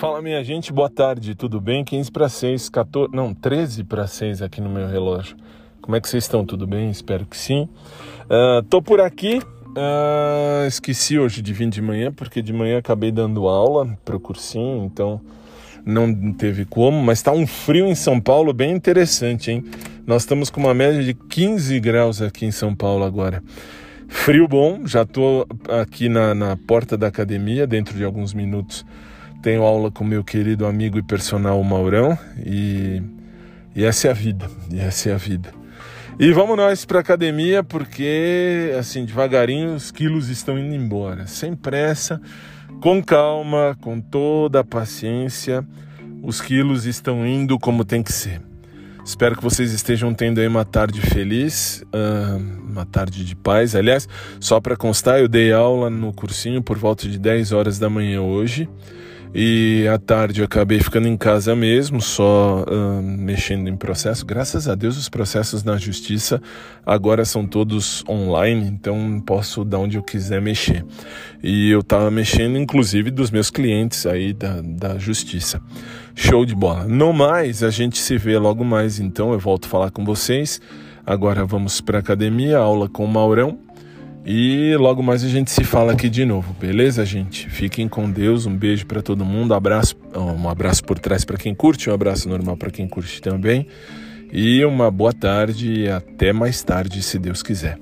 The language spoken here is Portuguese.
Fala minha gente, boa tarde, tudo bem? 15 para 6, 14, não, 13 para 6 aqui no meu relógio. Como é que vocês estão? Tudo bem? Espero que sim. Uh, tô por aqui, uh, esqueci hoje de vir de manhã, porque de manhã acabei dando aula pro cursinho, então não teve como, mas tá um frio em São Paulo bem interessante, hein? Nós estamos com uma média de 15 graus aqui em São Paulo agora. Frio bom, já tô aqui na, na porta da academia, dentro de alguns minutos tenho aula com meu querido amigo e personal Maurão e, e essa é a vida, e essa é a vida. E vamos nós para academia porque assim devagarinho os quilos estão indo embora, sem pressa, com calma, com toda a paciência, os quilos estão indo como tem que ser. Espero que vocês estejam tendo aí uma tarde feliz, uma tarde de paz. Aliás, só para constar, eu dei aula no cursinho por volta de 10 horas da manhã hoje. E à tarde acabei ficando em casa mesmo, só uh, mexendo em processo. Graças a Deus os processos na justiça agora são todos online, então posso dar onde eu quiser mexer. E eu estava mexendo inclusive dos meus clientes aí da, da justiça. Show de bola. No mais, a gente se vê logo mais então, eu volto a falar com vocês. Agora vamos para academia, aula com o Maurão. E logo mais a gente se fala aqui de novo, beleza, gente? Fiquem com Deus, um beijo para todo mundo, abraço, um abraço por trás para quem curte, um abraço normal para quem curte também. E uma boa tarde e até mais tarde, se Deus quiser.